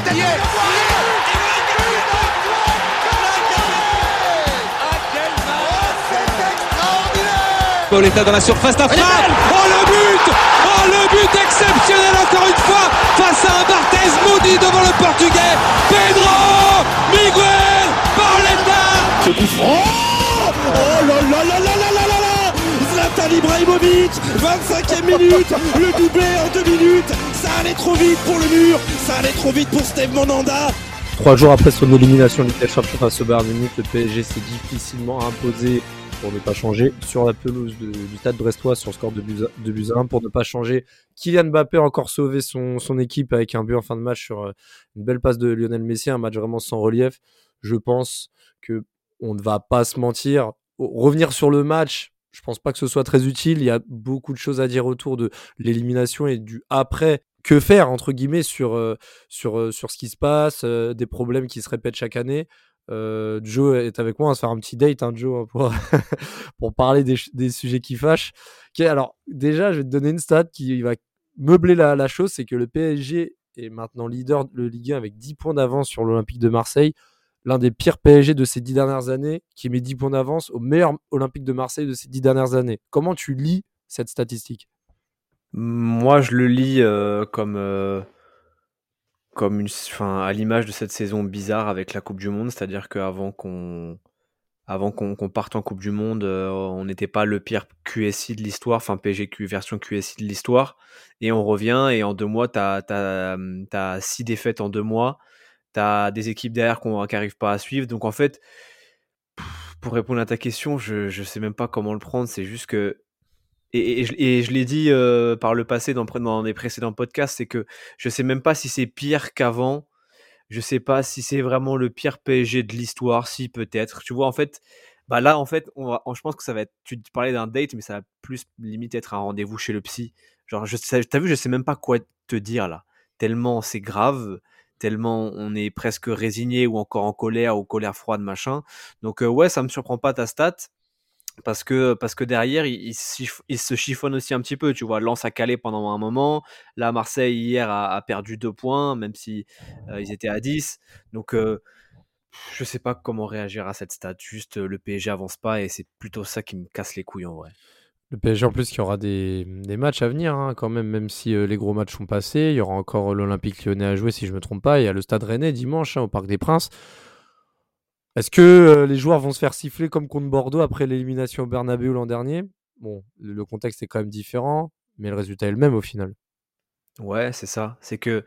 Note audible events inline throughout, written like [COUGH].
tête de Pauletta dans la surface, la frappe. Oh le but. Oh le but exceptionnel encore une fois face à un Barthez maudit devant le portugais. Pedro Miguel coup franc. Oh là là là là là là là là. Zlatan Ibrahimovic 25e minute. Le doublé en deux minutes allait trop vite pour le mur Ça allait trop vite pour Steve Monanda Trois jours après son élimination des Champions face au Bayern Munich, le PSG s'est difficilement imposé pour ne pas changer sur la pelouse du stade brestois sur le score de buts de buts à 1 pour ne pas changer. Kylian Mbappé a encore sauvé son, son équipe avec un but en fin de match sur euh, une belle passe de Lionel Messi, un match vraiment sans relief. Je pense que on ne va pas se mentir. Revenir sur le match, je pense pas que ce soit très utile. Il y a beaucoup de choses à dire autour de l'élimination et du après. Que faire entre guillemets sur sur sur ce qui se passe, des problèmes qui se répètent chaque année. Joe est avec moi, on va se faire un petit date, hein, Joe, hein, pour, [LAUGHS] pour parler des, des sujets qui fâchent. Alors, déjà, je vais te donner une stat qui va meubler la, la chose c'est que le PSG est maintenant leader de Ligue 1 avec 10 points d'avance sur l'Olympique de Marseille. L'un des pires PSG de ces 10 dernières années, qui met 10 points d'avance au meilleur Olympique de Marseille de ces 10 dernières années. Comment tu lis cette statistique? Moi, je le lis euh, comme, euh, comme une, enfin, à l'image de cette saison bizarre avec la Coupe du Monde, c'est-à-dire qu'avant qu'on, avant qu'on qu'on parte en Coupe du Monde, euh, on n'était pas le pire QSI de l'histoire, enfin PGQ version QSI de l'histoire, et on revient et en deux mois, t'as as, as six défaites en deux mois, t'as des équipes derrière qu'on- qui n'arrivent pas à suivre, donc en fait, pour répondre à ta question, je je sais même pas comment le prendre, c'est juste que et, je, l'ai dit euh, par le passé dans, dans des précédents podcasts, c'est que je sais même pas si c'est pire qu'avant. Je sais pas si c'est vraiment le pire PSG de l'histoire, si peut-être. Tu vois, en fait, bah là, en fait, on va, je pense que ça va être. Tu parlais d'un date, mais ça va plus limite être un rendez-vous chez le psy. Genre, je t'as vu, je sais même pas quoi te dire là. Tellement c'est grave, tellement on est presque résigné ou encore en colère ou colère froide, machin. Donc, euh, ouais, ça me surprend pas ta stat parce que parce que derrière il, se chiffonne aussi un petit peu tu vois Lens a calé pendant un moment là Marseille hier a, perdu deux points même si euh, ils étaient à 10 donc euh, je sais pas comment réagir à cette stat juste euh, le PSG avance pas et c'est plutôt ça qui me casse les couilles en vrai Le PSG en plus qui aura des, des matchs à venir hein, quand même, même si euh, les gros matchs sont passés. Il y aura encore l'Olympique lyonnais à jouer si je me trompe pas. Il y a le Stade rennais dimanche hein, au Parc des Princes. Est-ce que euh, les joueurs vont se faire siffler comme contre Bordeaux après l'élimination au Bernabeu l'an dernier? Bon, le, contexte est quand même différent, mais le résultat est le même au final. ouais c'est ça. C'est que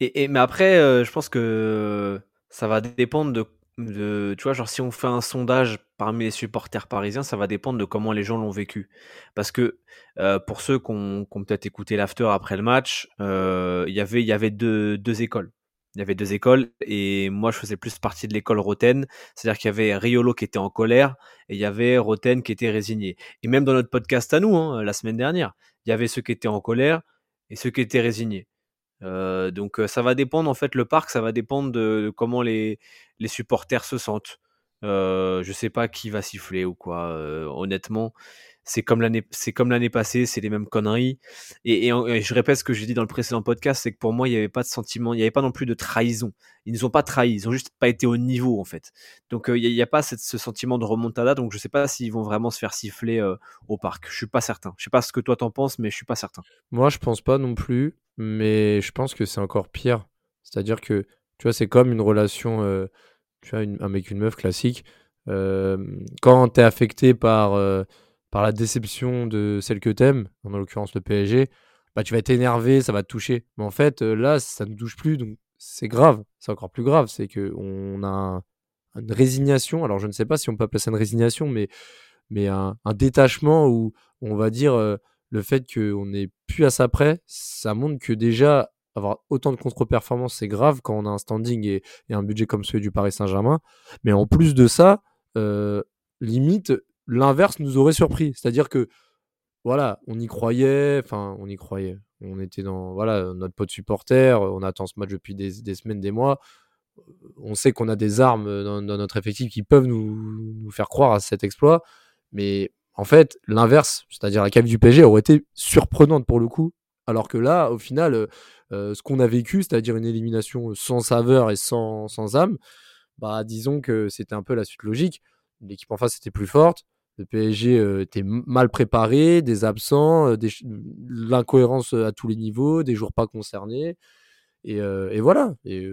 et, mais après euh, je pense que ça va dépendre de, de tu vois genre si on fait un sondage parmi les supporters parisiens ça va dépendre de comment les gens l'ont vécu. Parce que euh, pour ceux qui ont, peut-être écouté l'after après le match il y avait deux écoles il y avait deux écoles et moi je faisais plus partie de l'école Roten. C'est-à-dire qu'il y avait Riolo qui était en colère et il y avait Roten qui était résigné. Et même dans notre podcast à nous hein, la semaine dernière il y avait ceux qui étaient en colère et ceux qui étaient résignés. Euh, donc euh, ça va dépendre en fait le parc, ça va dépendre de, comment les supporters se sentent. Euh, je sais pas qui va siffler ou quoi. euh, honnêtement, c'est comme l'année c'est comme l'année passée, c'est les mêmes conneries. Et, je répète ce que j'ai dit dans le précédent podcast, c'est que pour moi il n'y avait pas de sentiment, il n'y avait pas non plus de trahison. Ils nous ont pas trahis, ils ont juste pas été au niveau en fait. Donc euh, il n'y a, pas ce sentiment de remontada. Donc je sais pas s'ils vont vraiment se faire siffler au parc. Je suis pas certain. Je sais pas ce que toi t'en penses, mais je suis pas certain. Moi, je pense pas non plus, mais je pense que c'est encore pire. C'est-à-dire que, tu vois, c'est comme une relation, tu une- un mec, une meuf classique. Euh, quand tu es affecté par, euh, par la déception de celle que t'aimes, en l'occurrence le PSG, bah, tu vas être énervé, ça va te toucher. Mais en fait, euh, là, ça ne touche plus, donc c'est grave. C'est encore plus grave. C'est qu'on a un- une résignation. Alors, je ne sais pas si on peut appeler ça une résignation, mais, mais un, détachement où on va dire le fait qu'on n'est plus à ça près, ça montre que déjà avoir autant de contre-performances, c'est grave quand on a un standing et, un budget comme celui du Paris Saint-Germain. Mais en plus de ça, euh, limite, l'inverse nous aurait surpris. C'est-à-dire que, voilà, on y croyait, enfin, on y croyait. On était dans, voilà, notre pote supporter, on attend ce match depuis des, semaines, des mois. On sait qu'on a des armes dans, notre effectif qui peuvent nous, nous faire croire à cet exploit. Mais en fait, l'inverse, c'est-à-dire la cave du PSG, aurait été surprenante pour le coup. Alors que là, au final, euh, ce qu'on a vécu, c'est-à-dire une élimination sans saveur et sans, sans âme, bah disons que c'était un peu la suite logique. L'équipe en face était plus forte, le PSG était mal préparé, des absents, des l'incohérence à tous les niveaux, des joueurs pas concernés. Et, et voilà. Et,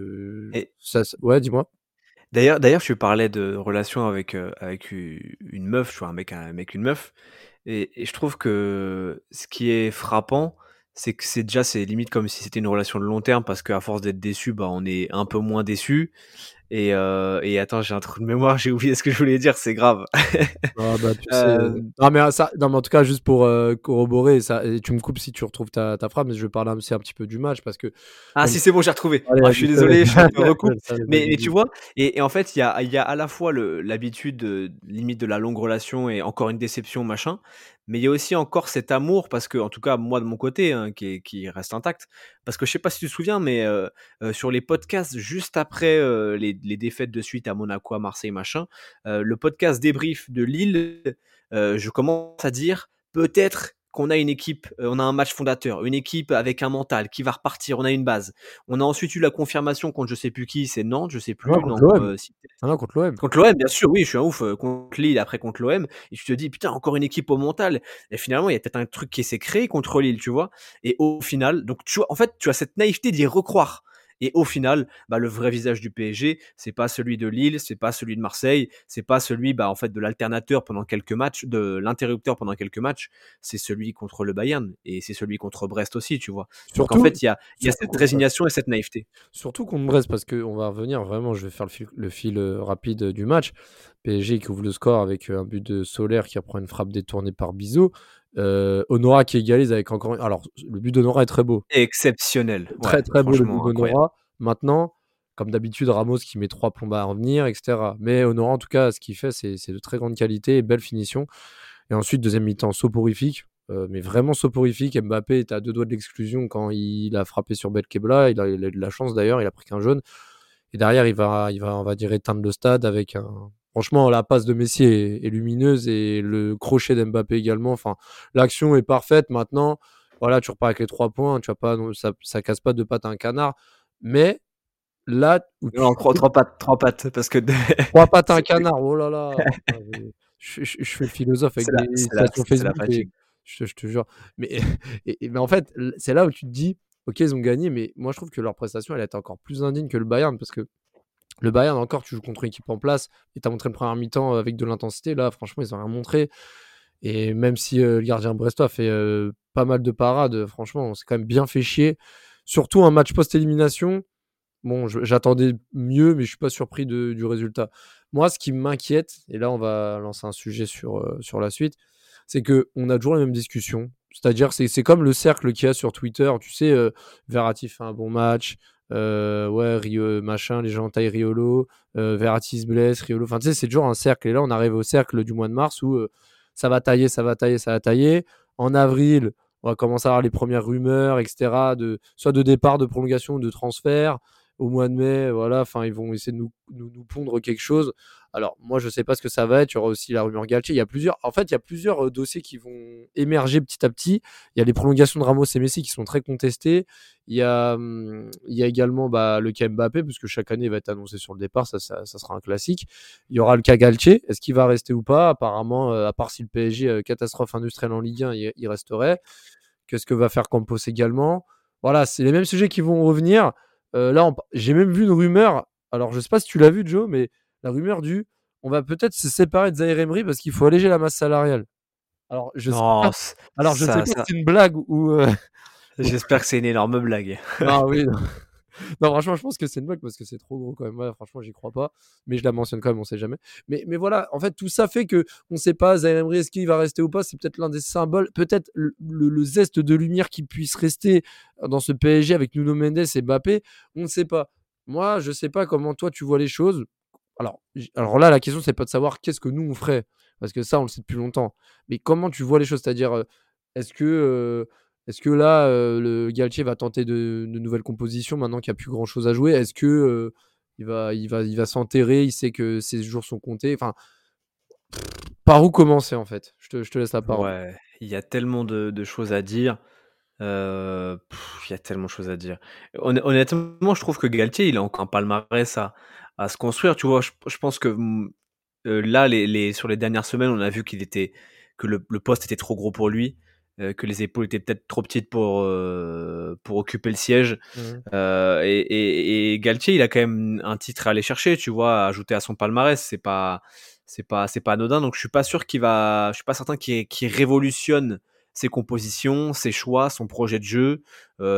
ça, ouais, dis-moi. D'ailleurs, d'ailleurs, tu parlais de relation avec, avec une meuf, tu vois, un mec, un mec, une meuf. Et, je trouve que ce qui est frappant, c'est que c'est déjà, c'est limite comme si c'était une relation de long terme parce qu'à force d'être déçu, bah, on est un peu moins déçu. Et, euh, et attends, j'ai un trou de mémoire, j'ai oublié ce que je voulais dire, c'est grave. [LAUGHS] Ah, bah, tu sais, euh, euh, non, mais ça, non, mais en tout cas, juste pour corroborer, ça, et tu me coupes si tu retrouves ta, ta phrase, mais je vais parler aussi un petit peu du match parce que. Ah, si, c'est bon, j'ai retrouvé. Ah, je suis désolé, je me [LAUGHS] recoupe. mais, mais, tu vois, et, et en fait, il y a, y a à la fois l'habitude, limite de la longue relation et encore une déception, machin, mais il y a aussi encore cet amour, parce que, en tout cas, moi de mon côté, hein, qui, qui, reste intact, parce que je sais pas si tu te souviens, mais sur les podcasts juste après les, les, défaites de suite à Monaco, à Marseille, machin, le podcast débrief de Lille, je commence à dire peut-être qu'on a une équipe, euh, on a un match fondateur, une équipe avec un mental qui va repartir, on a une base. On a ensuite eu la confirmation contre je sais plus qui, c'est Nantes, je sais plus. Non, contre l'OM. Euh, ah contre l'OM. Contre l'OM, bien sûr, oui, je suis un ouf. Euh, contre Lille, après contre l'OM, et tu te dis putain encore une équipe au mental. Et finalement, il y a peut-être un truc qui s'est créé contre Lille, tu vois. Et au final, donc tu vois, en fait, tu as cette naïveté d'y recroire. Et au final, bah, le vrai visage du PSG, c'est pas celui de Lille, c'est pas celui de Marseille, c'est pas celui, bah, en fait, de l'alternateur pendant quelques matchs, de l'interrupteur pendant quelques matchs, c'est celui contre le Bayern et c'est celui contre Brest aussi, tu vois. Donc en fait, il y a, y a cette résignation et cette naïveté. Surtout contre Brest, parce qu'on va revenir vraiment, je vais faire le fil, le fil euh, rapide du match. PSG qui ouvre le score avec euh, un but de Solaire qui apprend une frappe détournée par Bizot. Euh, Honora qui égalise avec encore. Alors, le but d'Honora est très beau. Exceptionnel. Très, très beau le but d'Honora. Maintenant, comme d'habitude, Ramos qui met trois plombes à revenir, etc. Mais Honora, en tout cas, ce qu'il fait, c'est de très grande qualité et belle finition. Et ensuite, deuxième mi-temps, soporifique. Euh, mais vraiment soporifique. Mbappé est à deux doigts de l'exclusion quand il a frappé sur Belkebla. Il a, il a eu de la chance d'ailleurs, il a pris qu'un jaune. Et derrière, il va, il va, on va dire, éteindre le stade avec un, Franchement, la passe de Messi est, lumineuse et le crochet d'Mbappé également. Enfin, l'action est parfaite. Maintenant, voilà, tu repars avec les trois points. Tu pas, ça, ça casse pas de pattes à un canard. Mais là, où non, trois, pattes, trois pattes, parce que [LAUGHS] trois pattes à un [LAUGHS] canard. Oh là là. je, je, fais le philosophe avec des stations Facebook. je, je, te jure. Mais, [LAUGHS] mais en fait, c'est là où tu te dis, ok, ils ont gagné, mais moi je trouve que leur prestation, elle est encore plus indigne que le Bayern parce que le Bayern, encore, tu joues contre une équipe en place et tu as montré le premier mi-temps avec de l'intensité. Là, franchement, ils ont rien montré. Et même si euh, le gardien brestois fait euh, pas mal de parades, franchement, on s'est quand même bien fait chier. Surtout un match post-élimination. Bon, j'attendais mieux, mais je suis pas surpris du résultat. Moi, ce qui m'inquiète, et là, on va lancer un sujet sur, euh, sur la suite, c'est que on a toujours la même discussion. C'est-à-dire, c'est comme le cercle qu'il y a sur Twitter. Tu sais, Verratti fait un bon match, euh, ouais, Rio, machin, les gens taillent Riolo, euh, Verratti se blesse, Riolo. Enfin, tu sais, c'est toujours un cercle. Et là, on arrive au cercle du mois de mars où euh, ça va tailler, ça va tailler, ça va tailler. En avril, on va commencer à avoir les premières rumeurs, etc., de, soit de départ, de prolongation, de transfert. Au mois de mai, voilà, enfin, ils vont essayer de nous, nous, nous pondre quelque chose. Alors, moi, je ne sais pas ce que ça va être. Il y aura aussi la rumeur Galtier. Il y a plusieurs, en fait, il y a plusieurs euh, dossiers qui vont émerger petit à petit. Il y a les prolongations de Ramos et Messi qui sont très contestées. Il y a, hum, il y a également bah, le cas Mbappé, puisque chaque année il va être annoncé sur le départ. Ça, ça, sera un classique. Il y aura le cas Galtier. Est-ce qu'il va rester ou pas? Apparemment, euh, à part si le PSG, euh, catastrophe industrielle en Ligue 1, il, resterait. Qu'est-ce que va faire Campos également? Voilà, c'est les mêmes sujets qui vont revenir. Là, j'ai même vu une rumeur. Alors, je ne sais pas si tu l'as vu, Joe, mais la rumeur du on va peut-être se séparer de Zaire Emery parce qu'il faut alléger la masse salariale. Alors, je sais pas, alors, je sais pas si c'est une blague ou. Euh, [LAUGHS] J'espère que c'est une énorme blague. ah oui. Non. franchement, je pense que c'est une blague parce que c'est trop gros quand même. franchement, j'y crois pas. Mais je la mentionne quand même, on sait jamais. Mais, mais voilà, en fait, tout ça fait que on sait pas, Zaire est-ce qu'il va rester ou pas C'est peut-être l'un des symboles, peut-être le, zeste de lumière qui puisse rester dans ce PSG avec Nuno Mendes et Mbappé. On ne sait pas. Moi, je sais pas comment toi tu vois les choses. Alors, alors là, la question, c'est pas de savoir qu'est-ce que nous on ferait, parce que ça, on le sait depuis longtemps. Mais comment tu vois les choses? C'est-à-dire, est-ce que, est-ce que là, le Galtier va tenter de, nouvelles compositions maintenant qu'il n'y a plus grand-chose à jouer? Est-ce que il va, il va, il va s'enterrer Il sait que ses jours sont comptés? Enfin, par où commencer en fait? Je te, je te, laisse la parole. Ouais, il y a tellement de, choses à dire. il y a tellement de choses à dire. Honnêtement, je trouve que Galtier, il a encore un palmarès à, à se construire. Tu vois, je, pense que mmh, là, les, sur les dernières semaines, on a vu qu'il était que le, poste était trop gros pour lui. Euh, que les épaules étaient peut-être trop petites pour, euh, pour occuper le siège. Mmh. Euh, et, Galtier, il a quand même un titre à aller chercher, tu vois, à ajouter à son palmarès. C'est pas, c'est pas, c'est pas anodin. Donc je suis pas sûr qu'il va, je suis pas certain qu'il, révolutionne ses compositions, ses choix, son projet de jeu,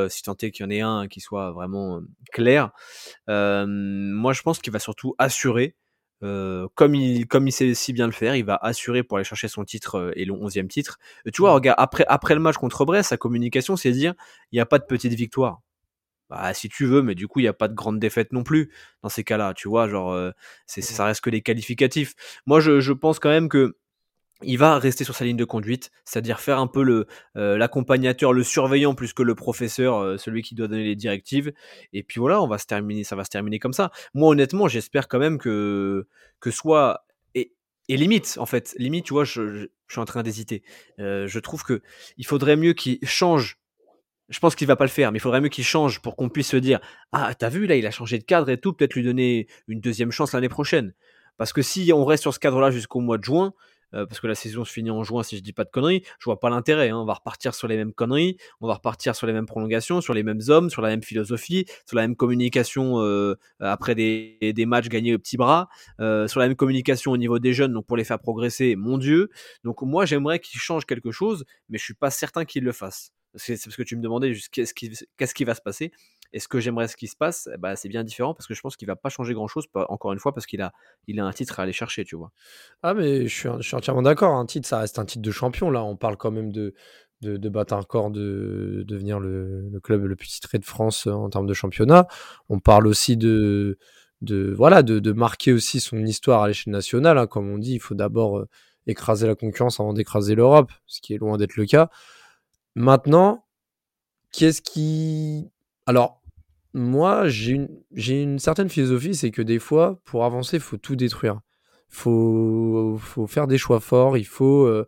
si tant est qu'il y en ait un qui soit vraiment clair. moi, je pense qu'il va surtout assurer euh, comme il comme il sait si bien le faire, il va assurer pour aller chercher son titre euh, et le 11e titre. Euh, tu vois, mmh. regarde, après, après le match contre Brest, sa communication, c'est dire il n'y a pas de petite victoire. Bah, si tu veux, mais du coup, il n'y a pas de grande défaite non plus dans ces cas-là. Tu vois, genre, c'est, mmh. ça reste que les qualificatifs. Moi, je, je pense quand même que il va rester sur sa ligne de conduite, c'est-à-dire faire un peu euh, l'accompagnateur, le surveillant plus que le professeur, euh, celui qui doit donner les directives. Et puis voilà, on va se terminer, ça va se terminer comme ça. Moi, honnêtement, j'espère quand même que que soit et, et limite en fait, limite, tu vois, je, suis en train d'hésiter. Euh, je trouve que il faudrait mieux qu'il change. Je pense qu'il va pas le faire, mais il faudrait mieux qu'il change pour qu'on puisse se dire ah t'as vu là, il a changé de cadre et tout, peut-être lui donner une deuxième chance l'année prochaine. Parce que si on reste sur ce cadre-là jusqu'au mois de juin, euh, parce que la saison se finit en juin si je dis pas de conneries, je vois pas l'intérêt. Hein. On va repartir sur les mêmes conneries, on va repartir sur les mêmes prolongations, sur les mêmes hommes, sur la même philosophie, sur la même communication euh, après des, matchs gagnés au petit bras, euh, sur la même communication au niveau des jeunes, donc pour les faire progresser, mon Dieu. Donc moi j'aimerais qu'ils changent quelque chose, mais je suis pas certain qu'ils le fassent. C'est parce que tu me demandais qu'est-ce qui va se passer. Et ce que j'aimerais ce qui se passe, bah, c'est bien différent parce que je pense qu'il va pas changer grand chose, encore une fois, parce qu'il a, il a un titre à aller chercher, tu vois. Ah, mais je suis, entièrement d'accord. Un titre, ça reste un titre de champion. Là, on parle quand même de, de, battre un record, de, devenir le, le, club le plus titré de France en termes de championnat. On parle aussi de, de, voilà, de, de marquer aussi son histoire à l'échelle nationale. Hein. Comme on dit, il faut d'abord euh, écraser la concurrence avant d'écraser l'Europe, ce qui est loin d'être le cas. Maintenant, qu'est-ce qui. Alors, moi, j'ai une, certaine philosophie, c'est que des fois, pour avancer, il faut tout détruire. Il faut, faire des choix forts, il faut, euh,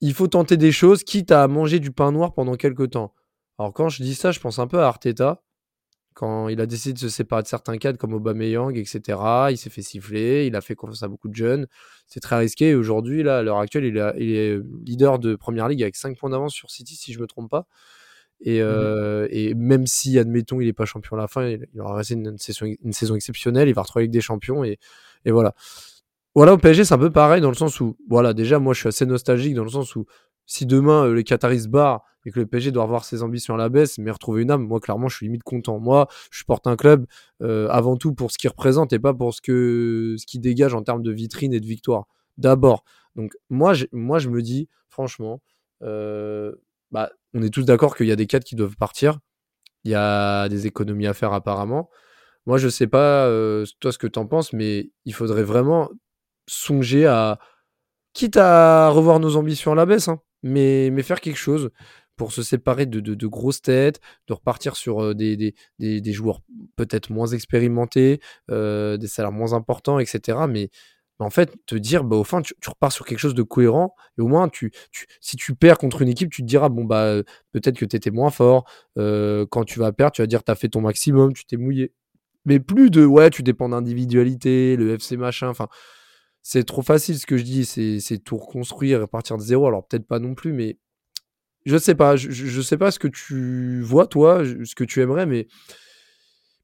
il faut tenter des choses, quitte à manger du pain noir pendant quelques temps. Alors quand je dis ça, je pense un peu à Arteta, quand il a décidé de se séparer de certains cadres comme Aubameyang, etc. Il s'est fait siffler, il a fait confiance à beaucoup de jeunes. C'est très risqué. Aujourd'hui, à l'heure actuelle, il, il, est leader de Première Ligue avec 5 points d'avance sur City, si je me trompe pas. Et, mmh euh, et, même si, admettons, il n'est pas champion à la fin, il, aura resté une, saison, une, saison, exceptionnelle, il va retrouver avec des champions et, et voilà. Voilà, au PSG, c'est un peu pareil dans le sens où, voilà, déjà, moi, je suis assez nostalgique dans le sens où si demain, euh, les Qataris se barrent et que le PSG doit revoir ses ambitions à la baisse, mais retrouver une âme, moi, clairement, je suis limite content. Moi, je porte un club euh, avant tout pour ce qu'il représente et pas pour ce que ce qu'il dégage en termes de vitrine et de victoire. D'abord. Donc, moi, moi, je me dis, franchement, euh, bah, on est tous d'accord qu'il y a des cadres qui doivent partir. Il y a des économies à faire apparemment. Moi, je sais pas euh, toi ce que tu en penses, mais il faudrait vraiment songer à, quitte à revoir nos ambitions à la baisse, hein, mais, mais faire quelque chose pour se séparer de, de, grosses têtes, de repartir sur euh, des, des, des, joueurs peut-être moins expérimentés, euh, des salaires moins importants, etc. Mais en fait, te dire, bah, au fin, tu, repars sur quelque chose de cohérent, et au moins, tu, si tu perds contre une équipe, tu te diras, bon, bah, peut-être que tu étais moins fort. Euh, quand tu vas perdre, tu vas dire, tu as fait ton maximum, tu t'es mouillé. Mais plus de, ouais, tu dépends d'individualité, le FC machin, enfin, c'est trop facile ce que je dis, c'est tout reconstruire et partir de zéro. Alors, peut-être pas non plus, mais je sais pas, je, je sais pas ce que tu vois, toi, ce que tu aimerais, mais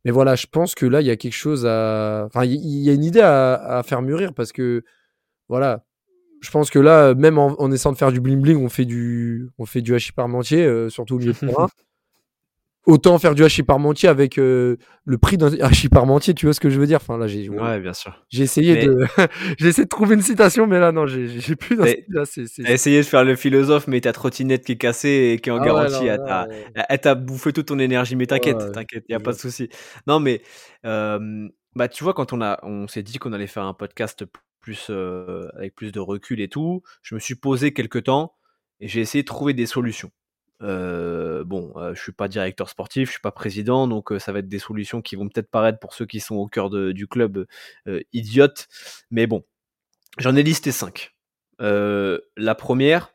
mais voilà, je pense que là, il y a quelque chose à. Enfin, il y, a une idée à, faire mûrir parce que, voilà, je pense que là, même en, essayant de faire du bling-bling, on fait du, on fait du hachis parmentier, euh, surtout au milieu de [LAUGHS] terrain. Autant faire du hachis parmentier avec euh, le prix d'un [LAUGHS] hachis parmentier, tu vois ce que je veux dire? Enfin là, j'ai ouais, bien sûr. J'ai essayé de [LAUGHS] j'ai essayé de trouver une citation, mais là non, j'ai plus. T'as essayé de faire le philosophe, mais ta trottinette qui est cassée et qui est en ah garantie, elle t'a bouffé toute ton énergie. Mais t'inquiète, t'inquiète, y a pas de souci. Non, mais bah tu vois quand on a on s'est dit qu'on allait faire un podcast plus euh, avec plus de recul et tout, je me suis posé quelques temps et j'ai essayé de trouver des solutions. Euh, bon, euh, je suis pas directeur sportif, je suis pas président, donc euh, ça va être des solutions qui vont peut-être paraître pour ceux qui sont au cœur du club idiotes. Mais bon, j'en ai listé cinq. la première,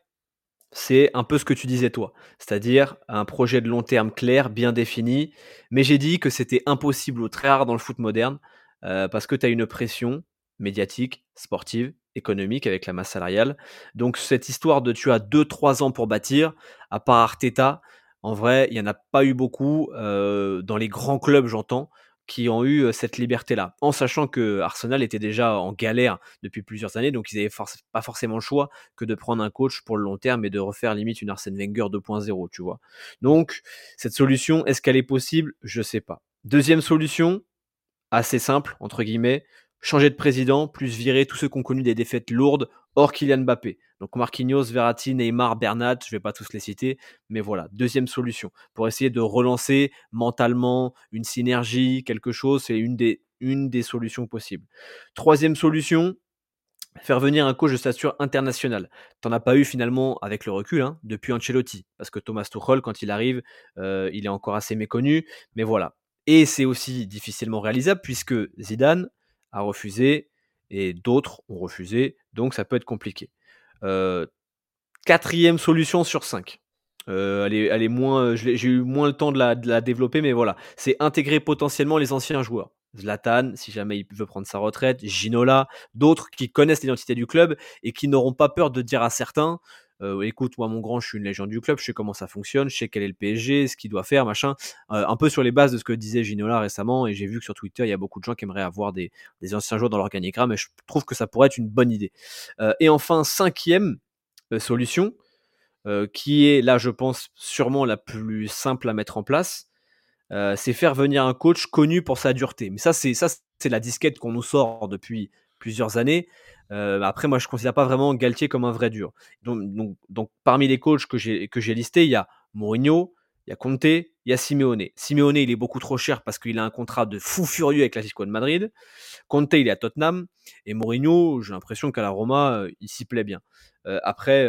c'est un peu ce que tu disais toi, c'est-à-dire un projet de long terme clair, bien défini. Mais j'ai dit que c'était impossible ou très rare dans le foot moderne euh, parce que tu as une pression médiatique, sportive, économique avec la masse salariale. Donc cette histoire de tu as 2-3 ans pour bâtir, à part Arteta, en vrai, il n'y en a pas eu beaucoup euh, dans les grands clubs, j'entends qui ont eu cette liberté-là, en sachant que Arsenal était déjà en galère depuis plusieurs années, donc ils n'avaient pas forcément le choix que de prendre un coach pour le long terme et de refaire limite une Arsène Wenger 2.0, tu vois. Donc cette solution, est-ce qu'elle est possible? Je sais pas. Deuxième solution, assez simple entre guillemets, changer de président, plus virer tous ceux qui ont connu des défaites lourdes hors Kylian Mbappé. Donc Marquinhos, Verratti, Neymar, Bernat, je vais pas tous les citer, mais voilà, deuxième solution pour essayer de relancer mentalement une synergie, quelque chose, c'est une des, une des solutions possibles. Troisième solution, faire venir un coach de stature internationale. T'en as pas eu finalement avec le recul hein, depuis Ancelotti, parce que Thomas Tuchel, quand il arrive, euh, il est encore assez méconnu, mais voilà. Et c'est aussi difficilement réalisable puisque Zidane a refusé et d'autres ont refusé, donc ça peut être compliqué. Quatrième solution sur cinq. Elle, moins, j'ai eu moins le temps de la, développer, mais voilà, c'est intégrer potentiellement les anciens joueurs. Zlatan, si jamais il veut prendre sa retraite, Ginola, d'autres qui connaissent l'identité du club et qui n'auront pas peur de dire à certains écoute, moi, mon grand, je suis une légende du club, je sais comment ça fonctionne, je sais quel est le PSG, ce qu'il doit faire, machin. Un peu sur les bases de ce que disait Ginola récemment, et j'ai vu que sur Twitter, il y a beaucoup de gens qui aimeraient avoir des, anciens joueurs dans l'organigramme, et je trouve que ça pourrait être une bonne idée. Et enfin, cinquième solution, qui est là, je pense, sûrement la plus simple à mettre en place, c'est faire venir un coach connu pour sa dureté. Mais ça, c'est la disquette qu'on nous sort depuis plusieurs années. Euh, après, moi, je ne considère pas vraiment Galtier comme un vrai dur. Donc, parmi les coachs que j'ai listés, il y a Mourinho, il y a Conte, il y a Simeone. Simeone, il est beaucoup trop cher parce qu'il a un contrat de fou furieux avec l'Atlético de Madrid. Conte, il est à Tottenham. Et Mourinho, j'ai l'impression qu'à la Roma, euh, il s'y plaît bien. Euh, après,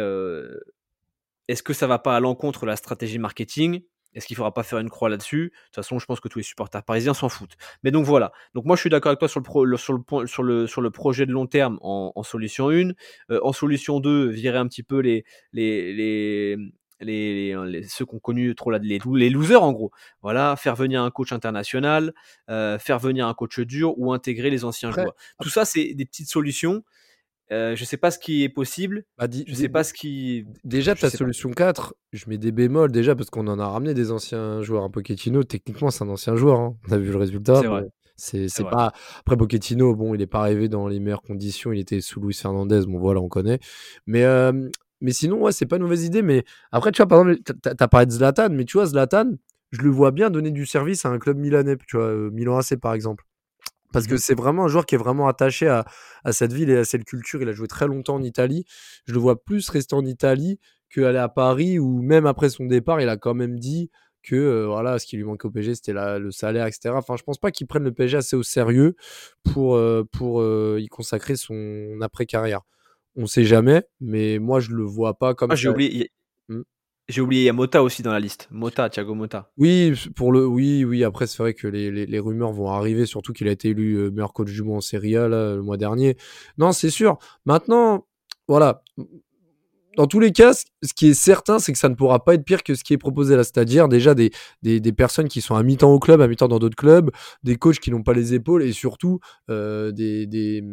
est-ce que ça va pas à l'encontre de la stratégie marketing? Est-ce qu'il ne faudra pas faire une croix là-dessus? De toute façon, je pense que tous les supporters parisiens s'en foutent. Mais donc voilà. Donc moi, je suis d'accord avec toi sur le, sur, le, sur, le, sur le projet de long terme en, solution 1. Euh, en solution 2, virer un petit peu les, les, les, les, ceux qui ont connu trop la, les, les losers en gros. Voilà, faire venir un coach international, euh, faire venir un coach dur ou intégrer les anciens joueurs. Tout ça, c'est des petites solutions euh, je sais pas ce qui est possible. Bah, je sais pas ce qui. Déjà, ta solution 4, je mets des bémols déjà parce qu'on en a ramené des anciens joueurs. Un Pochettino, techniquement, c'est un ancien joueur. Hein. On a vu le résultat. C'est pas. Après, Pochettino, bon, il est pas arrivé dans les meilleures conditions. Il était sous Luis Fernandez. Bon, voilà, on connaît. Mais, euh, mais sinon, ouais, c'est pas une mauvaise idée. Mais après, tu vois, par exemple, t'as as parlé de Zlatan. Mais tu vois, Zlatan, je le vois bien donner du service à un club milanais. Tu vois, euh, Milan AC, par exemple. Parce que mmh c'est vraiment un joueur qui est vraiment attaché à, cette ville et à cette culture. Il a joué très longtemps en Italie. Je le vois plus rester en Italie qu'aller à Paris, où même après son départ, il a quand même dit que euh, voilà, ce qui lui manquait au PSG, c'était le salaire, etc. Enfin, je pense pas qu'il prenne le PSG assez au sérieux pour, euh, pour euh, y consacrer son après-carrière. On sait jamais, mais moi, je le vois pas comme. Ah, j'ai oublié. J'ai oublié, il y a Mota aussi dans la liste. Mota, Thiago Mota. Oui, pour le, oui, oui. Après, c'est vrai que les, les, rumeurs vont arriver, surtout qu'il a été élu euh, meilleur coach du monde en Serie A le mois dernier. Non, c'est sûr. Maintenant, voilà. Dans tous les cas, ce qui est certain, c'est que ça ne pourra pas être pire que ce qui est proposé là. C'est-à-dire déjà des, des, des, personnes qui sont à mi-temps au club, à mi-temps dans d'autres clubs, des coachs qui n'ont pas les épaules et surtout euh, des, des,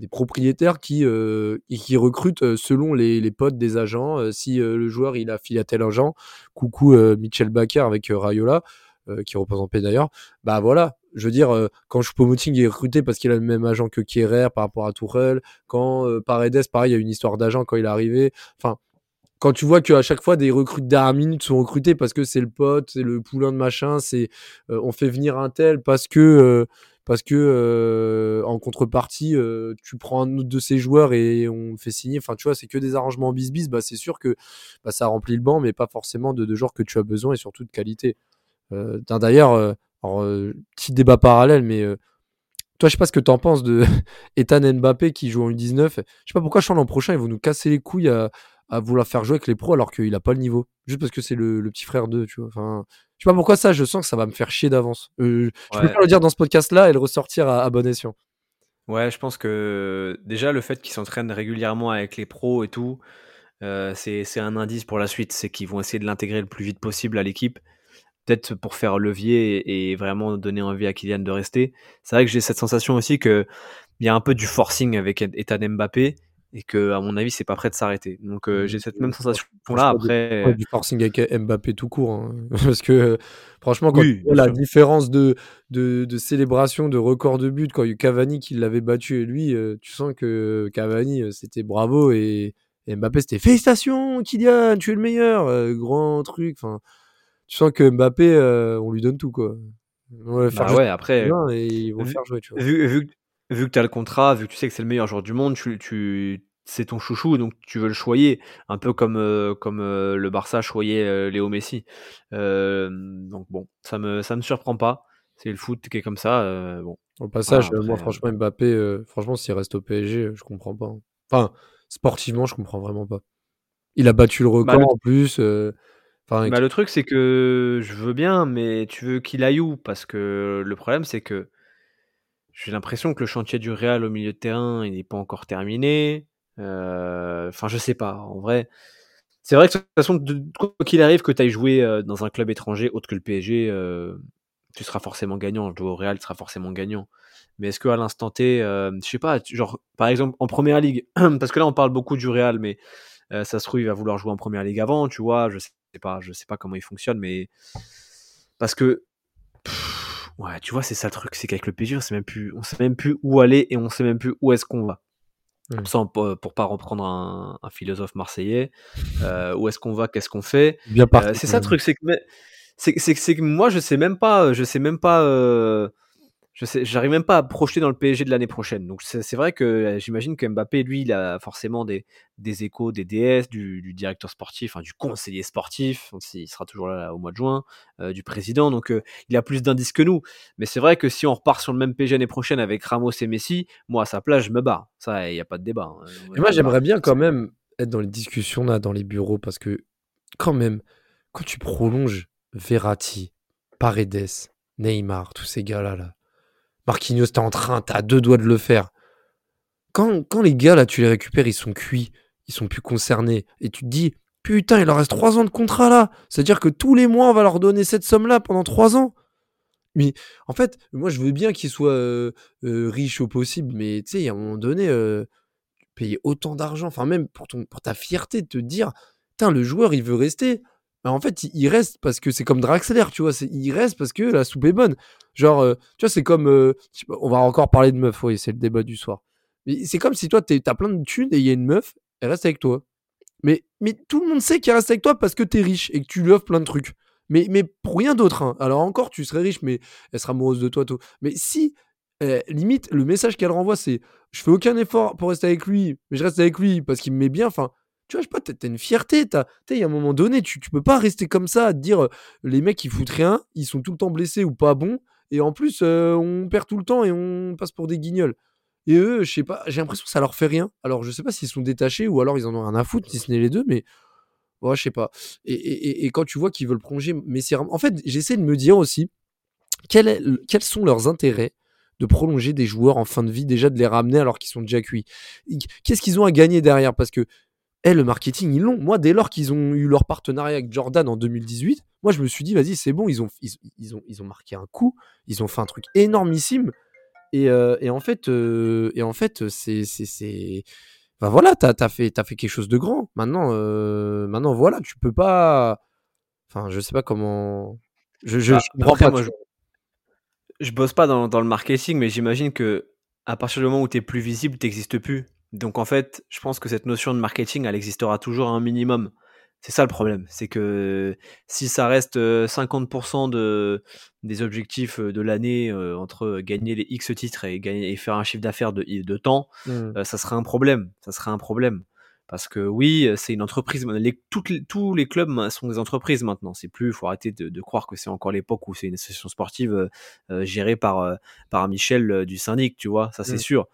des propriétaires qui, euh, qui recrutent euh, selon les, les potes des agents. Euh, si le joueur il a filé à tel agent, coucou Michel Baker avec Rayola, qui représente d'ailleurs, bah voilà, je veux dire, quand Choupo-Moting est recruté parce qu'il a le même agent que Kierer par rapport à Tourelle, quand Paredes, pareil, il y a une histoire d'agent quand il est arrivé. Enfin, quand tu vois qu'à chaque fois des recrues dernière minute sont recrutés parce que c'est le pote, c'est le poulain de machin, c'est on fait venir un tel parce que parce que euh, en contrepartie, euh, tu prends un autre de ces joueurs et on fait signer. Enfin, tu vois, c'est que des arrangements bis-bis. Bah, c'est sûr que bah, ça remplit le banc, mais pas forcément de, joueurs que tu as besoin et surtout de qualité. Euh, D'ailleurs, petit débat parallèle, mais toi, je sais pas ce que tu en penses de [LAUGHS] Ethan Mbappé qui joue en U19. Je sais pas pourquoi, je l'an prochain, ils vont nous casser les couilles à, à vouloir faire jouer avec les pros alors qu'il a pas le niveau. Juste parce que c'est le, le, petit frère d'eux, tu vois. Enfin, je sais pas pourquoi ça, je sens que ça va me faire chier d'avance. Euh, je peux pas le dire dans ce podcast-là et le ressortir à, bon escient. Ouais, je pense que déjà le fait qu'il s'entraîne régulièrement avec les pros et tout, c'est un indice pour la suite, c'est qu'ils vont essayer de l'intégrer le plus vite possible à l'équipe peut-être pour faire levier et, vraiment donner envie à Kylian de rester. C'est vrai que j'ai cette sensation aussi que il y a un peu du forcing avec Ethan Mbappé et que à mon avis c'est pas prêt de s'arrêter. Donc euh, j'ai cette même sensation là après du forcing avec Mbappé tout court hein. [LAUGHS] parce que franchement quand la différence de, de, de célébration de record de but quand il y a Cavani qui l'avait battu et lui euh, tu sens que Cavani euh, c'était bravo et, et Mbappé c'était félicitations Kylian tu es le meilleur grand truc enfin tu sens que Mbappé, on lui donne tout, quoi. On va faire bah ouais, après, et ils vont vu, faire jouer, tu vois. Vu, vu, vu que tu as le contrat, vu que tu sais que c'est le meilleur joueur du monde, tu, tu c'est ton chouchou, donc tu veux le choyer, un peu comme, euh, comme euh, le Barça choyait Léo Messi. donc bon, ça me, ça me surprend pas. C'est le foot qui est comme ça. bon. Au passage, moi, franchement, Mbappé, franchement, s'il reste au PSG, je comprends pas. Hein. Enfin, sportivement, je comprends vraiment pas. Il a battu le bah, record en plus. Bah, le truc, c'est que je veux bien, mais tu veux qu'il aille où? Parce que le problème, c'est que j'ai l'impression que le chantier du Real au milieu de terrain, il n'est pas encore terminé. Euh, enfin, je sais pas. En vrai, c'est vrai que de toute façon, quoi qu'il arrive, que tu ailles jouer euh, dans un club étranger autre que le PSG, euh, tu seras forcément gagnant. Jouer au Real, tu seras forcément gagnant. Mais est-ce qu'à l'instant T, je sais pas, genre, par exemple, en première ligue, [CLEARS THROAT] parce que là, on parle beaucoup du Real, mais ça se trouve, il va vouloir jouer en première ligue avant, tu vois, je sais pas, je sais pas comment il fonctionne, mais parce que ouais, tu vois, c'est ça le truc, c'est qu'avec le PSG, on sait même plus, on sait même plus où aller et on sait même plus où est-ce qu'on va. Mmh. Sans, pour pas reprendre un, philosophe marseillais, euh, où est-ce qu'on va, qu'est-ce qu'on fait. Bien euh, c'est ça le truc, c'est que, c'est que moi je sais même pas, je sais même pas. Euh, je sais, j'arrive même pas à projeter dans le PSG de l'année prochaine. Donc c'est vrai que euh, j'imagine que Mbappé, lui, il a forcément des, des échos des DS, du, directeur sportif, du conseiller sportif, il sera toujours là, au mois de juin, euh, du président. Donc euh, il a plus d'indices que nous. Mais c'est vrai que si on repart sur le même PSG l'année prochaine avec Ramos et Messi, moi à sa place, je me barre. Ça, il n'y a pas de débat. Hein. Et moi, j'aimerais bien quand même être dans les discussions là, dans les bureaux, parce que quand même, quand tu prolonges Verratti, Paredes, Neymar, tous ces gars-là, là, Marquinhos, t'es en train, t'as deux doigts de le faire. Quand, quand les gars, là, tu les récupères, ils sont cuits, ils sont plus concernés. Et tu te dis, putain, il leur reste trois ans de contrat là. C'est-à-dire que tous les mois, on va leur donner cette somme-là pendant trois ans. Mais en fait, moi, je veux bien qu'ils soient euh, euh, riches au possible, mais tu sais, à un moment donné, euh, payer autant d'argent, enfin, même pour, ton, pour ta fierté de te dire, putain, le joueur, il veut rester. Bah, en fait, il reste parce que c'est comme Draxler, tu vois. Il reste parce que la soupe est bonne. Genre, euh, tu vois, c'est comme. Euh, on va encore parler de meuf, oui, c'est le débat du soir. C'est comme si toi, t'as plein de thunes et il y a une meuf, elle reste avec toi. Mais, tout le monde sait qu'elle reste avec toi parce que t'es riche et que tu lui offres plein de trucs. Mais, pour rien d'autre. Hein. Alors encore, tu serais riche, mais elle sera amoureuse de toi, tout. Mais si, eh, limite, le message qu'elle renvoie, c'est je fais aucun effort pour rester avec lui, mais je reste avec lui parce qu'il me met bien. Enfin, tu vois, je sais pas, t'as une fierté. Il y a un moment donné, tu, tu peux pas rester comme ça à te dire les mecs, ils foutent rien, ils sont tout le temps blessés ou pas bons. Et en plus, on perd tout le temps et on passe pour des guignols. Et eux, je sais pas, j'ai l'impression que ça leur fait rien. Alors, je sais pas s'ils sont détachés ou alors ils en ont rien à foutre, si ce n'est les deux, mais ouais, je sais pas. Et, et, quand tu vois qu'ils veulent prolonger, c'est en fait, j'essaie de me dire aussi quels sont leurs intérêts de prolonger des joueurs en fin de vie, déjà de les ramener alors qu'ils sont déjà cuits? Qu'est-ce qu'ils ont à gagner derrière? Parce que eh, le marketing, ils l'ont. Moi, dès lors qu'ils ont eu leur partenariat avec Jordan en 2018, moi, je me suis dit, vas-y, c'est bon, ils ont, ils, ont, ils ont marqué un coup, ils ont fait un truc énormissime. Et, euh, en fait, euh, et en fait, c'est, c'est, ben voilà, t'as as fait, as fait quelque chose de grand. Maintenant, euh, maintenant, voilà, tu peux pas. Enfin, je sais pas comment. Je, je, bah, je, bosse pas dans, dans le marketing, mais j'imagine que à partir du moment où tu es plus visible, tu n'existes plus. Donc en fait, je pense que cette notion de marketing, elle existera toujours à un minimum. C'est ça le problème, c'est que si ça reste 50% de, des objectifs de l'année entre gagner les X titres et, gagner, et faire un chiffre d'affaires de, de temps, mmh. ça serait un problème. Ça serait un problème. Parce que oui, c'est une entreprise. Les, toutes tous les clubs sont des entreprises maintenant. C'est plus, il faut arrêter de, croire que c'est encore l'époque où c'est une association sportive euh, euh, gérée par euh, par Michel du syndic, tu vois. Ça c'est mmh. sûr.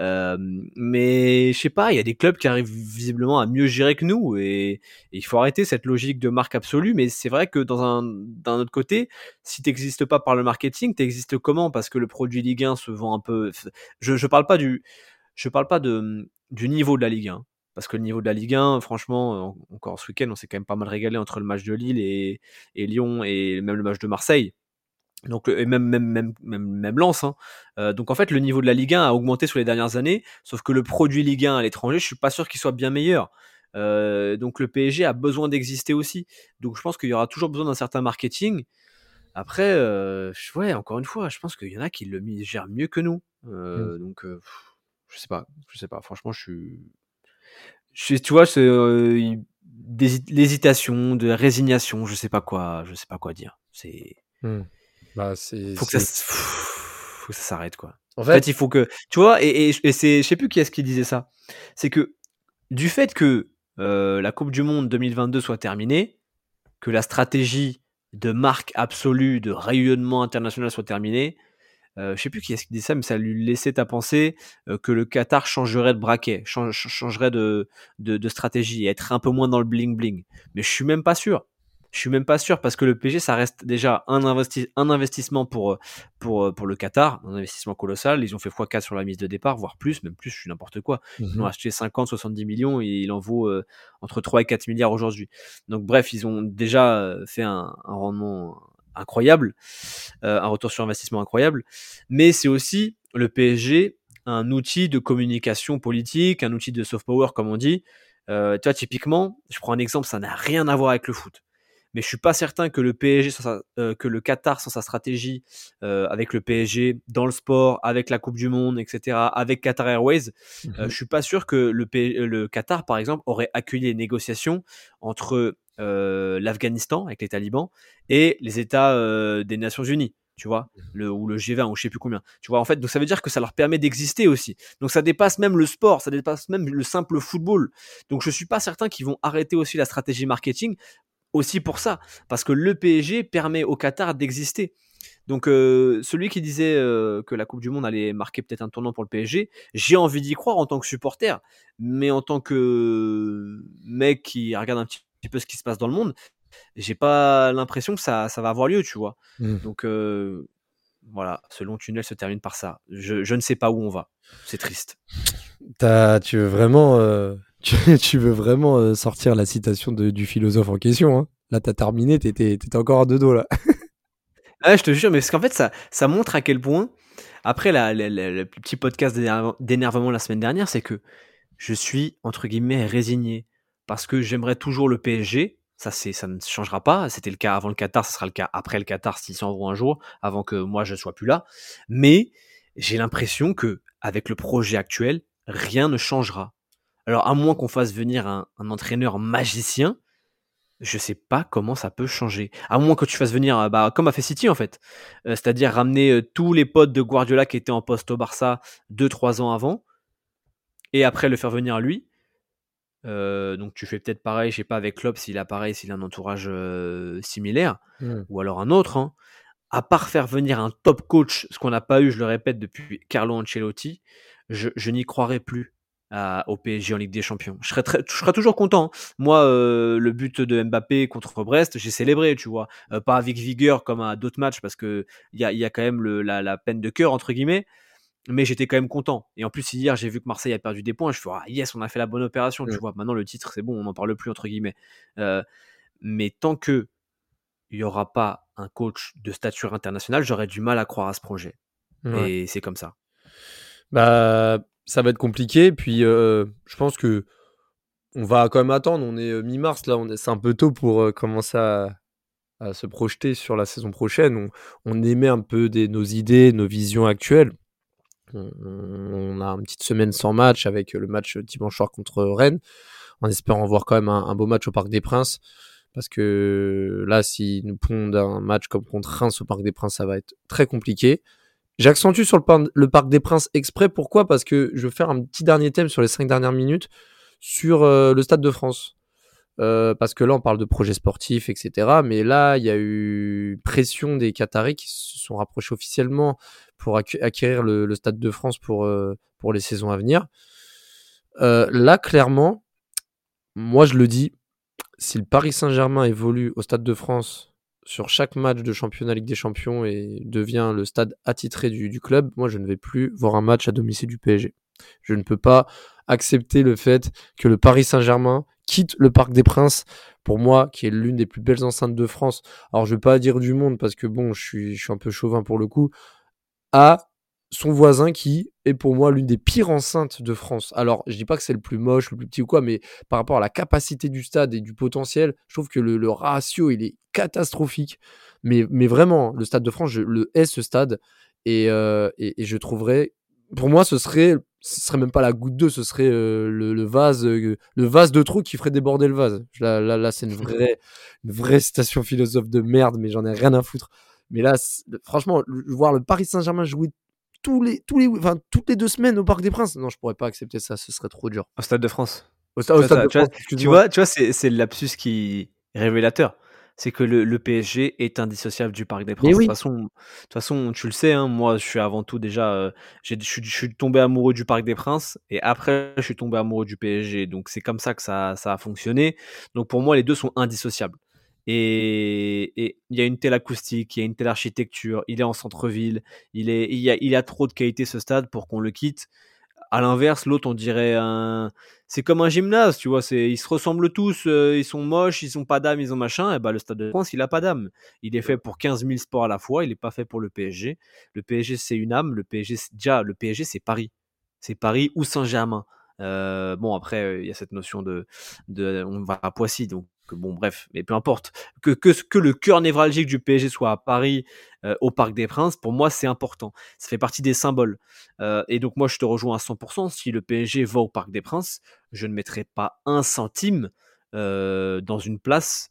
Mmh. mais je sais pas, il y a des clubs qui arrivent visiblement à mieux gérer que nous et, il faut arrêter cette logique de marque absolue. Mais c'est vrai que dans un d'un autre côté, si t'existes pas par le marketing, t'existes comment? Parce que le produit Ligue 1 se vend un peu. Je je parle pas du je parle pas de du niveau de la Ligue 1 Parce que le niveau de la Ligue 1, franchement, encore ce week-end, on s'est quand même pas mal régalé entre le match de Lille et, et Lyon et même le match de Marseille. Donc, et même, même, même, même, même Lens. Hein. Euh, donc en fait, le niveau de la Ligue 1 a augmenté sur les dernières années, sauf que le produit Ligue 1 à l'étranger, je suis pas sûr qu'il soit bien meilleur. Euh, donc le PSG a besoin d'exister aussi. Donc je pense qu'il y aura toujours besoin d'un certain marketing. Après, euh, ouais, encore une fois, je pense qu'il y en a qui le gèrent mieux que nous. Euh, mmh. Donc je sais pas, je sais pas. Franchement, je suis, je, tu vois, c'est l'hésitation, de résignation, je sais pas quoi, je sais pas quoi dire. C'est mmh. Bah, c'est. Faut que ça, faut que ça s'arrête, quoi. En fait, il faut que, tu vois, et, et, c'est, je sais plus qui est-ce qui disait ça. C'est que du fait que euh, la Coupe du Monde 2022 soit terminée, que la stratégie de marque absolue, de rayonnement international soit terminée, euh, je sais plus qui est-ce qui dit ça, mais ça lui laissait à penser euh, que le Qatar changerait de braquet, changerait de, de, de, stratégie, être un peu moins dans le bling bling. Mais je suis même pas sûr. Je suis même pas sûr parce que le PG ça reste déjà un, un investissement pour, pour, pour le Qatar, un investissement colossal. Ils ont fait x4 sur la mise de départ, voire plus, même plus, je suis n'importe quoi. Ils ont mmh acheté 50, 70 millions et il en vaut euh, entre 3 et 4 milliards aujourd'hui. Donc bref, ils ont déjà euh, fait un, un rendement incroyable, euh, un retour sur investissement incroyable. Mais c'est aussi le PSG un outil de communication politique, un outil de soft power comme on dit. Euh, tu vois, typiquement, je prends un exemple, ça n'a rien à voir avec le foot mais je suis pas certain que le PSG, euh, que le Qatar sans sa stratégie euh, avec le PSG dans le sport, avec la Coupe du Monde, etc., avec Qatar Airways, euh, mmh je suis pas sûr que le, le Qatar, par exemple, aurait accueilli les négociations entre l'Afghanistan avec les talibans et les États des Nations Unies tu vois, mmh le, ou le G20, ou je sais plus combien. Tu vois, en fait, donc ça veut dire que ça leur permet d'exister aussi. Donc ça dépasse même le sport, ça dépasse même le simple football. Donc je suis pas certain qu'ils vont arrêter aussi la stratégie marketing aussi pour ça, parce que le PSG permet au Qatar d'exister. Donc euh, celui qui disait euh, que la Coupe du Monde allait marquer peut-être un tournant pour le PSG, j'ai envie d'y croire en tant que supporter, mais en tant que mec qui regarde un petit, peu ce qui se passe dans le monde, j'ai pas l'impression que ça, ça va avoir lieu, tu vois. Mmh. Donc euh, voilà, ce long tunnel se termine par ça. Je, je ne sais pas où on va. C'est triste. As, tu veux vraiment [LAUGHS] tu, veux vraiment euh, sortir la citation du philosophe en question. Hein? Là, t'as terminé, t'étais, encore à deux dos là. [LAUGHS] ah, je te jure, mais parce qu'en fait, ça, ça montre à quel point, après la, le petit podcast d'énervement la semaine dernière, c'est que je suis, entre guillemets, résigné. Parce que j'aimerais toujours le PSG. Ça, ne changera pas. C'était le cas avant le Qatar, ça sera le cas après le Qatar s'ils s'en vont un jour, avant que moi je sois plus là. Mais j'ai l'impression que, avec le projet actuel, rien ne changera. Alors, à moins qu'on fasse venir un, entraîneur magicien, je sais pas comment ça peut changer. À moins que tu fasses venir, euh, bah, comme a fait City en fait, euh, c'est-à-dire ramener euh, tous les potes de Guardiola qui étaient en poste au Barça 2-3 ans avant, et après le faire venir lui. Donc tu fais peut-être pareil, je sais pas avec Klopp s'il a pareil, s'il a un entourage similaire, mmh. ou alors un autre. Hein. À part faire venir un top coach, ce qu'on n'a pas eu, je le répète, depuis Carlo Ancelotti, je n'y croirais plus au PSG en Ligue des Champions. Je serais, très, je serais toujours content. Moi, euh, le but de Mbappé contre Brest, j'ai célébré, tu vois. Pas avec vigueur comme à d'autres matchs parce que il y a, y a, quand même le, la, la, peine de cœur entre guillemets. Mais j'étais quand même content. Et en plus hier, j'ai vu que Marseille a perdu des points. Je fais ah, yes, on a fait la bonne opération. Tu vois. Maintenant le titre, c'est bon, on n'en parle plus entre guillemets. Euh, mais tant que il y aura pas un coach de stature internationale, j'aurais du mal à croire à ce projet. Et c'est comme ça. Bah ça va être compliqué. Puis euh, je pense que on va quand même attendre. On est euh, mi-mars là, c'est un peu tôt pour euh, commencer à, se projeter sur la saison prochaine. On, émet un peu des, nos idées, nos visions actuelles. On, a une petite semaine sans match avec le match dimanche soir contre Rennes, en espérant voir quand même un, beau match au Parc des Princes. Parce que là, si nous pondent un match comme contre Reims au Parc des Princes, ça va être très compliqué. J'accentue sur le, Parc des Princes exprès. Pourquoi? Parce que je veux faire un petit dernier thème sur les cinq dernières minutes sur euh, le Stade de France. Euh, parce que là, on parle de projets sportifs, etc. Mais là, il y a eu pression des Qataris qui se sont rapprochés officiellement pour acquérir le, Stade de France pour, euh, pour les saisons à venir. là, clairement, moi, je le dis, si le Paris Saint-Germain évolue au Stade de France sur chaque match de championnat Ligue des Champions et devient le stade attitré du, club, moi je ne vais plus voir un match à domicile du PSG. Je ne peux pas accepter le fait que le Paris Saint-Germain quitte le Parc des Princes, pour moi, qui est l'une des plus belles enceintes de France. Alors, je vais pas dire du monde parce que bon, je suis, je suis un peu chauvin pour le coup. À son voisin qui est pour moi l'une des pires enceintes de France. Alors, je dis pas que c'est le plus moche, le plus petit ou quoi, mais par rapport à la capacité du stade et du potentiel, je trouve que le, ratio, il est catastrophique. Mais, mais vraiment, le Stade de France, je le hais ce stade. Euh, et, et, je trouverais, pour moi, ce serait, ce serait même pas la goutte d'eau, ce serait euh, le, vase, euh, le vase de trop qui ferait déborder le vase. Là, là, là c'est une [LAUGHS] vraie, une vraie citation philosophe de merde, mais j'en ai rien à foutre. Mais là, franchement, voir le Paris Saint-Germain jouer tous les, tous les, enfin, toutes les deux semaines au Parc des Princes. Non, je pourrais pas accepter ça, ce serait trop dur. Au Stade de France. Au, Stade, de France. Tu vois, tu vois, c'est le lapsus qui est révélateur. C'est que le, PSG est indissociable du Parc des Princes. De, toute façon, de toute façon, tu le sais, hein, moi, je suis avant tout déjà, euh, je suis tombé amoureux du Parc des Princes et après, je suis tombé amoureux du PSG. Donc, c'est comme ça que ça, ça a fonctionné. Donc, pour moi, les deux sont indissociables. Et il y a une telle acoustique, il y a une telle architecture, il est en centre-ville, il, est, il, y a, il a trop de qualité ce stade pour qu'on le quitte. À l'inverse, l'autre, on dirait un. C'est comme un gymnase, tu vois. C'est, ils se ressemblent tous, euh, ils sont moches, ils ont pas d'âme, ils ont machin. Et bah, le Stade de France, il a pas d'âme. Il est fait pour 15 000 sports à la fois. Il n'est pas fait pour le PSG. Le PSG, c'est une âme. Le PSG, déjà, le PSG, c'est Paris. C'est Paris ou Saint-Germain. Euh, bon, après, il y a cette notion de, de, on va à Poissy, donc bon, bref, mais peu importe. Que, que, que le cœur névralgique du PSG soit à Paris, euh, au Parc des Princes, pour moi, c'est important. Ça fait partie des symboles. Euh, et donc, moi, je te rejoins à 100%. Si le PSG va au Parc des Princes, je ne mettrai pas un centime euh, dans une place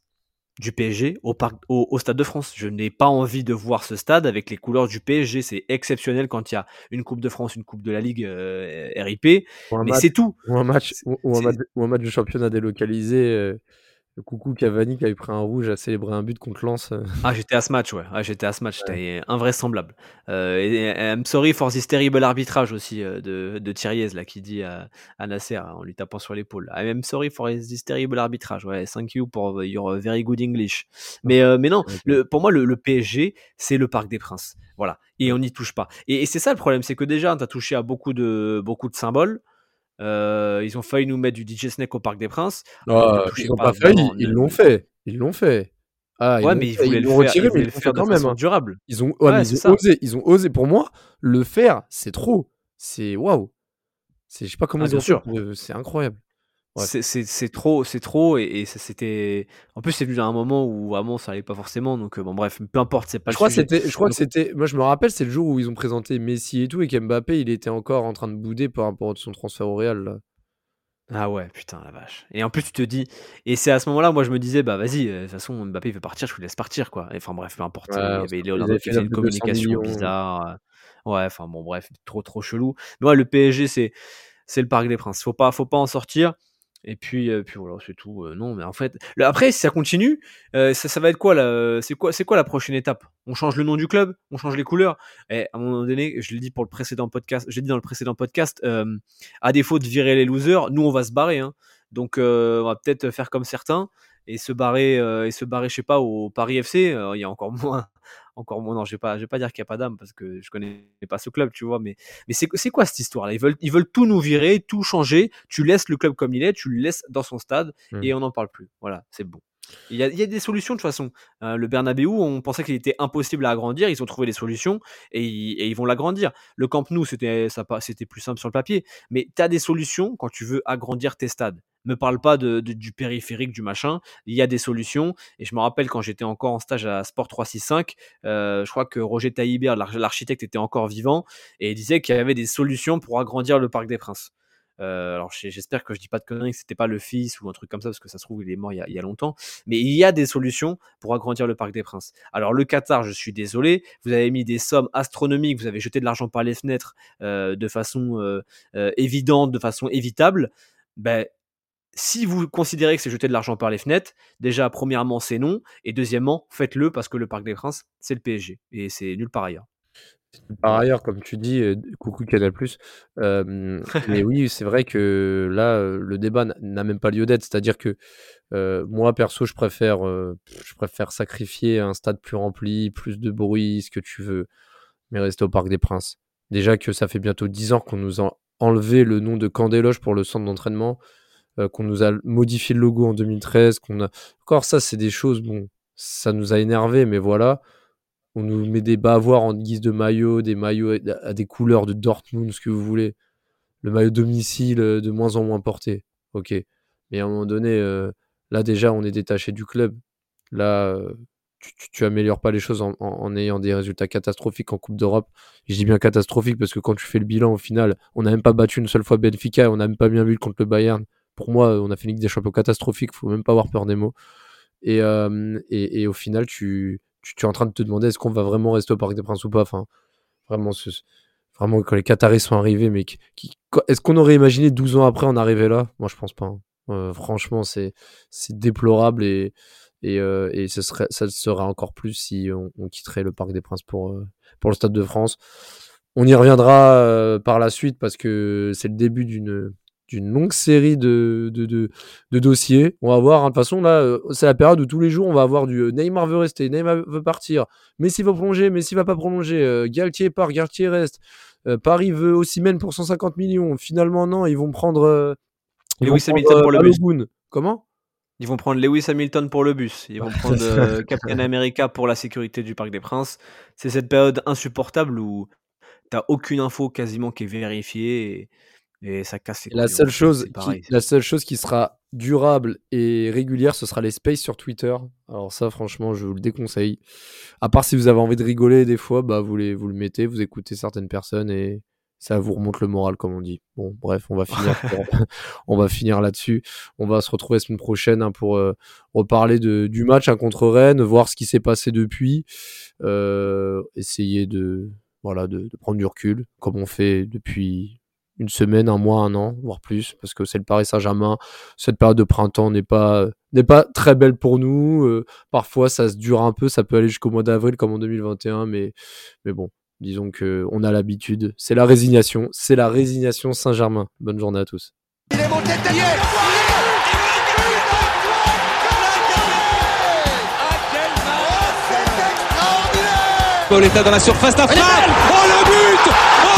du PSG au, parc, au, Stade de France. Je n'ai pas envie de voir ce stade avec les couleurs du PSG. C'est exceptionnel quand il y a une Coupe de France, une Coupe de la Ligue RIP. Mais c'est tout. Ou un, match, ou, un match, ou un match de championnat délocalisé coucou Cavani qui avait pris un rouge à célébrer un but contre Lens. Euh. Ah, j'étais à ce match, ouais. Ah, j'étais à ce match. C'était invraisemblable. Euh, et, I'm sorry for this terrible arbitrage aussi euh, de, de là, qui dit à, à, Nasser en lui tapant sur l'épaule. I'm sorry for this terrible arbitrage. Ouais, thank you for your very good English. Mais, euh, mais non, le, pour moi, le, le PSG, c'est le Parc des Princes. Voilà. Et on n'y touche pas. Et, et c'est ça le problème, c'est que déjà, tu as touché à beaucoup de, beaucoup de symboles. Euh, ils ont failli nous mettre du DJ Snake au Parc des Princes. Ah, ils n'ont pas, failli, ils l'ont fait. Ils l'ont fait. Ah, ouais, mais ils voulaient le faire, mais ils faire quand même. Hein. Durable. Ils ont, ouais, ils ont osé. Ils ont osé. Pour moi, le faire, c'est trop. C'est waouh. Je sais pas comment ah, dire. C'est incroyable. C'est trop, c'est trop, et, c'était. En plus, c'est venu à un moment où vraiment ça allait pas forcément, donc euh, bon, bref, peu importe, c'est pas je crois Je crois que c'était. Moi, je me rappelle, c'est le jour où ils ont présenté Messi et tout, et qu'Mbappé, il était encore en train de bouder par rapport à son transfert au Real. Là. Ah ouais, putain, la vache. Et en plus, tu te dis. Et c'est à ce moment-là, moi, je me disais, bah vas-y, euh, de toute façon, Mbappé, il veut partir, je vous laisse partir, quoi. Enfin, bref, peu importe. il y avait Léonardo qui faisait une communication bizarre. Euh, ouais, enfin, bon, bref, trop, trop chelou. Mais ouais, le PSG, c'est c'est le Parc des Princes. Faut pas, faut pas en sortir. Et puis, puis voilà, c'est tout. Non, mais en fait, après, si ça continue, ça, ça, va être quoi C'est quoi, c'est quoi la prochaine étape? On change le nom du club, on change les couleurs? Et à un moment donné, je l'ai dit pour le précédent podcast, j'ai dit dans le précédent podcast, à défaut de virer les losers, nous on va se barrer. Hein. Donc, on va peut-être faire comme certains et se barrer, et se barrer, je sais pas, au Paris FC. Il y a encore [LAUGHS] moins, encore moins. Non, je vais pas, je vais pas dire qu'il n'y a pas d'âme parce que je connais pas ce club, tu vois. Mais, mais c'est, c'est quoi cette histoire-là? Ils veulent, ils veulent tout nous virer, tout changer. Tu laisses le club comme il est, tu le laisses dans son stade mmh. et on n'en parle plus. Voilà, c'est bon. Il y, a, il y, a, des solutions de toute façon. Euh, le Bernabeu, on pensait qu'il était impossible à agrandir. Ils ont trouvé des solutions et, et ils vont l'agrandir. Le Camp Nou, c'était plus simple sur le papier. Mais tu as des solutions quand tu veux agrandir tes stades me parle pas de, du périphérique, du machin. Il y a des solutions. Et je me rappelle quand j'étais encore en stage à Sport 365, euh, je crois que Roger Taillibert, l'architecte, était encore vivant et disait qu'il y avait des solutions pour agrandir le Parc des Princes. Euh, alors j'espère que je dis pas de conneries, que c'était pas le fils ou un truc comme ça, parce que ça se trouve il est mort il y, a, longtemps. Mais il y a des solutions pour agrandir le Parc des Princes. Alors le Qatar, je suis désolé, vous avez mis des sommes astronomiques, vous avez jeté de l'argent par les fenêtres euh, de façon euh évidente, de façon évitable. Ben si vous considérez que c'est jeter de l'argent par les fenêtres, déjà, premièrement, c'est non. Et deuxièmement, faites-le parce que le Parc des Princes, c'est le PSG. Et c'est nulle part ailleurs. Par ailleurs, comme tu dis, euh, coucou Canal+. Euh, [LAUGHS] mais oui, c'est vrai que là, euh, le débat n'a même pas lieu d'être. C'est-à-dire que moi, perso, je préfère, je préfère sacrifier un stade plus rempli, plus de bruit, ce que tu veux, mais rester au Parc des Princes. Déjà que ça fait bientôt 10 ans qu'on nous en enlevé le nom de Candeloche pour le centre d'entraînement, qu'on nous a modifié le logo en 2013, qu'on a. Encore ça, c'est des choses, bon, ça nous a énervé, mais voilà. On nous met des bavoirs en guise de maillot, des maillots à des couleurs de Dortmund, ce que vous voulez. Le maillot domicile de moins en moins porté. Ok. Mais à un moment donné, là déjà, on est détaché du club. Là, tu, tu, améliores pas les choses en, ayant des résultats catastrophiques en Coupe d'Europe. Je dis bien catastrophique parce que quand tu fais le bilan au final, on n'a même pas battu une seule fois Benfica, on n'a même pas bien vu contre le Bayern. Pour moi, on a fait une Ligue des Champions catastrophique, faut même pas avoir peur des mots. Et, et, au final, tu, tu, es en train de te demander est-ce qu'on va vraiment rester au Parc des Princes ou pas? Enfin, vraiment, vraiment quand les Qataris sont arrivés, mais est-ce qu'on aurait imaginé 12 ans après en arriver là? Moi, je pense pas. Hein. Euh, franchement, c'est déplorable et, et, euh, et serait, ça serait encore plus si on, quitterait le Parc des Princes pour, euh, pour le Stade de France. On y reviendra par la suite parce que c'est le début d'une d'une longue série de, de, de, dossiers. On va voir, hein, de toute façon, là, c'est la période où tous les jours, on va avoir du Neymar veut rester, Neymar veut partir, Messi va prolonger, Messi va pas prolonger, Galtier part, Galtier reste, Paris veut aussi même pour 150 millions. Finalement, non, ils vont prendre Lewis Hamilton pour le bus. Comment? Ils vont prendre Lewis Hamilton pour le bus. Ils vont [LAUGHS] prendre euh, Captain America pour la sécurité du Parc des Princes. C'est cette période insupportable où t'as aucune info quasiment qui est vérifiée et, ça casse la seule chose qui, La seule chose qui sera durable et régulière, ce sera les spaces sur Twitter. Alors ça, franchement, je vous le déconseille. À part si vous avez envie de rigoler des fois, bah vous, les, vous le mettez, vous écoutez certaines personnes et ça vous remonte le moral comme on dit. Bon, bref, on va finir, [LAUGHS] on va finir là-dessus. On va se retrouver la semaine prochaine hein, pour euh, reparler de, du match hein, contre Rennes, voir ce qui s'est passé depuis, euh, essayer de voilà de, de, prendre du recul comme on fait depuis une semaine, un mois, un an, voire plus, parce que c'est le Paris Saint-Germain. Cette période de printemps n'est pas n'est pas très belle pour nous. Euh, parfois, ça se dure un peu, ça peut aller jusqu'au mois d'avril comme en 2021, mais mais bon, Disons que on a l'habitude. C'est la résignation. C'est la résignation Saint-Germain. Bonne journée à tous. Il est monté dans la surface, la frappe Oh le but